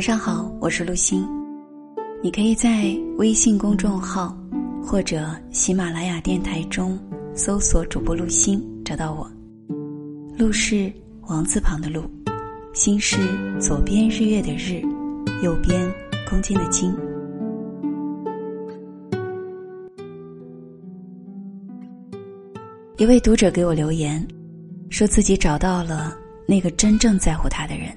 晚上好，我是陆欣。你可以在微信公众号或者喜马拉雅电台中搜索主播陆星，找到我。陆是王字旁的陆，心是左边日月的日，右边公斤的斤。一位读者给我留言，说自己找到了那个真正在乎他的人。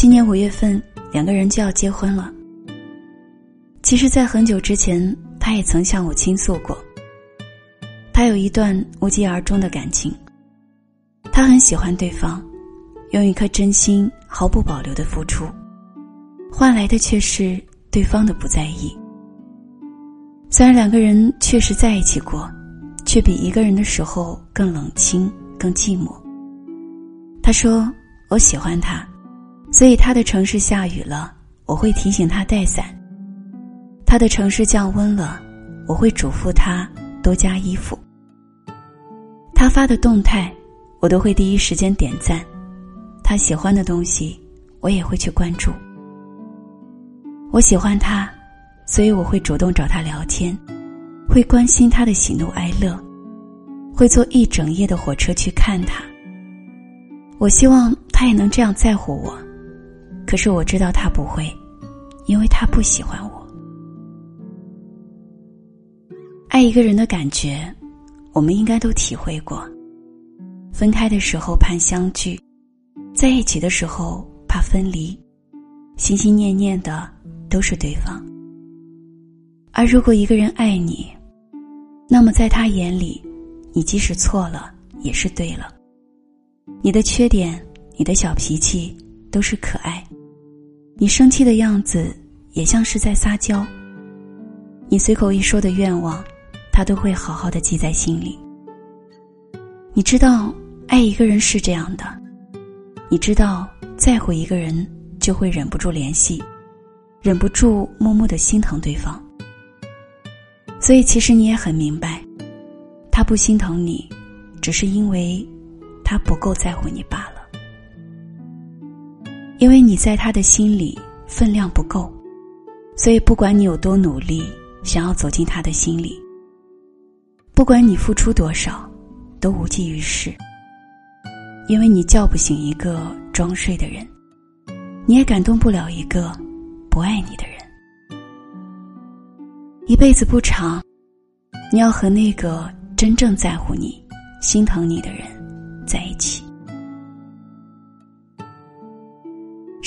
今年五月份，两个人就要结婚了。其实，在很久之前，他也曾向我倾诉过。他有一段无疾而终的感情，他很喜欢对方，用一颗真心毫不保留的付出，换来的却是对方的不在意。虽然两个人确实在一起过。却比一个人的时候更冷清、更寂寞。他说：“我喜欢他，所以他的城市下雨了，我会提醒他带伞；他的城市降温了，我会嘱咐他多加衣服。他发的动态，我都会第一时间点赞；他喜欢的东西，我也会去关注。我喜欢他，所以我会主动找他聊天。”会关心他的喜怒哀乐，会坐一整夜的火车去看他。我希望他也能这样在乎我，可是我知道他不会，因为他不喜欢我。爱一个人的感觉，我们应该都体会过。分开的时候盼相聚，在一起的时候怕分离，心心念念的都是对方。而如果一个人爱你，那么，在他眼里，你即使错了也是对了。你的缺点，你的小脾气都是可爱，你生气的样子也像是在撒娇。你随口一说的愿望，他都会好好的记在心里。你知道，爱一个人是这样的，你知道，在乎一个人就会忍不住联系，忍不住默默的心疼对方。所以，其实你也很明白，他不心疼你，只是因为他不够在乎你罢了。因为你在他的心里分量不够，所以不管你有多努力，想要走进他的心里，不管你付出多少，都无济于事。因为你叫不醒一个装睡的人，你也感动不了一个不爱你的人。一辈子不长，你要和那个真正在乎你、心疼你的人在一起。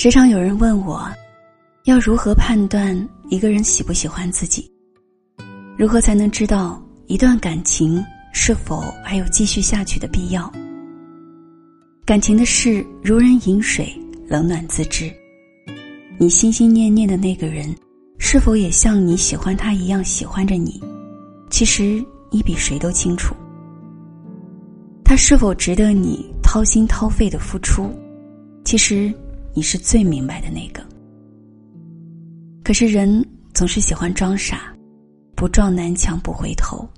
时常有人问我，要如何判断一个人喜不喜欢自己？如何才能知道一段感情是否还有继续下去的必要？感情的事如人饮水，冷暖自知。你心心念念的那个人。是否也像你喜欢他一样喜欢着你？其实你比谁都清楚。他是否值得你掏心掏肺的付出？其实你是最明白的那个。可是人总是喜欢装傻，不撞南墙不回头，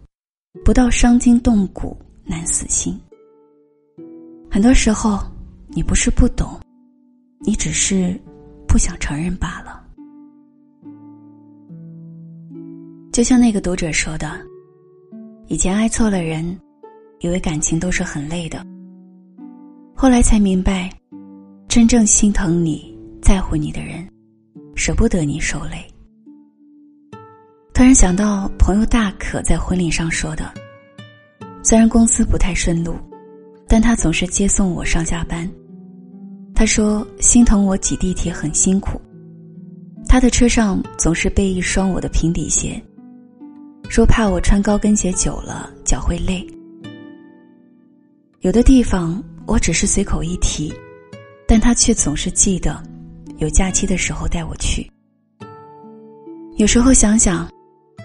不到伤筋动骨难死心。很多时候，你不是不懂，你只是不想承认罢了。就像那个读者说的：“以前爱错了人，以为感情都是很累的。后来才明白，真正心疼你在乎你的人，舍不得你受累。”突然想到朋友大可在婚礼上说的：“虽然公司不太顺路，但他总是接送我上下班。他说心疼我挤地铁很辛苦，他的车上总是备一双我的平底鞋。”说怕我穿高跟鞋久了脚会累。有的地方我只是随口一提，但他却总是记得，有假期的时候带我去。有时候想想，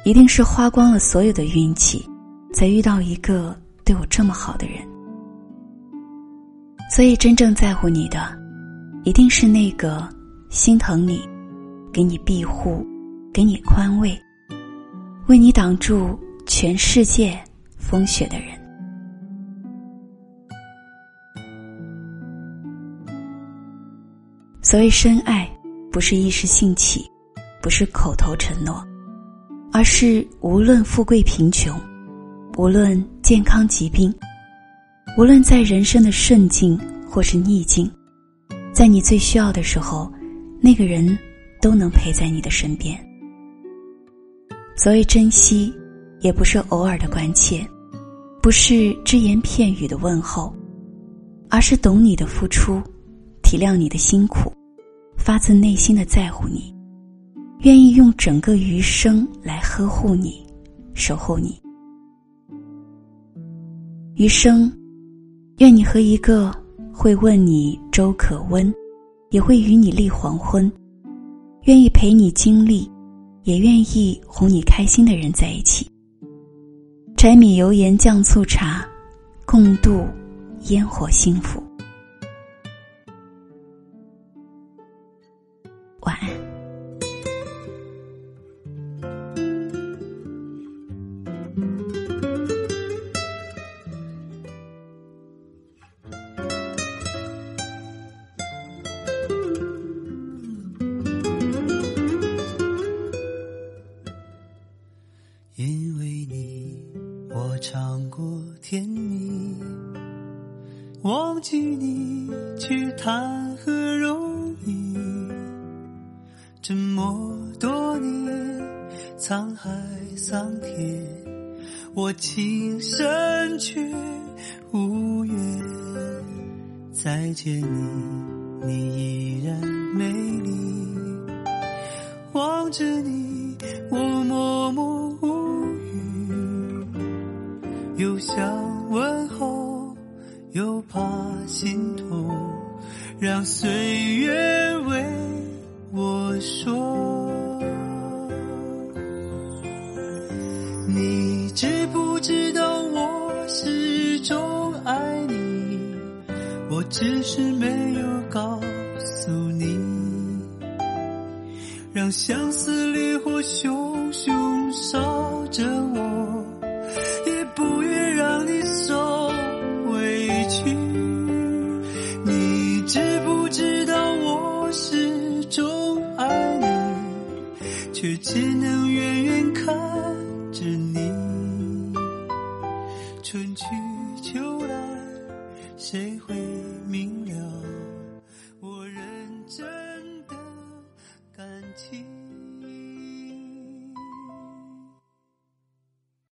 一定是花光了所有的运气，才遇到一个对我这么好的人。所以真正在乎你的，一定是那个心疼你，给你庇护，给你宽慰。为你挡住全世界风雪的人，所谓深爱，不是一时兴起，不是口头承诺，而是无论富贵贫穷，无论健康疾病，无论在人生的顺境或是逆境，在你最需要的时候，那个人都能陪在你的身边。所谓珍惜，也不是偶尔的关切，不是只言片语的问候，而是懂你的付出，体谅你的辛苦，发自内心的在乎你，愿意用整个余生来呵护你，守候你。余生，愿你和一个会问你粥可温，也会与你立黄昏，愿意陪你经历。也愿意哄你开心的人在一起，柴米油盐酱醋茶，共度烟火幸福。因为你，我尝过甜蜜忘记你，却谈何容易？这么多年，沧海桑田，我情深却无缘再见你，你依然美丽。望着你，我默默又想问候。又怕心痛，让岁月为我说。你知不知道我始终爱你？我只是没有告诉你，让相思烈火熊熊烧着我，春去秋来，谁会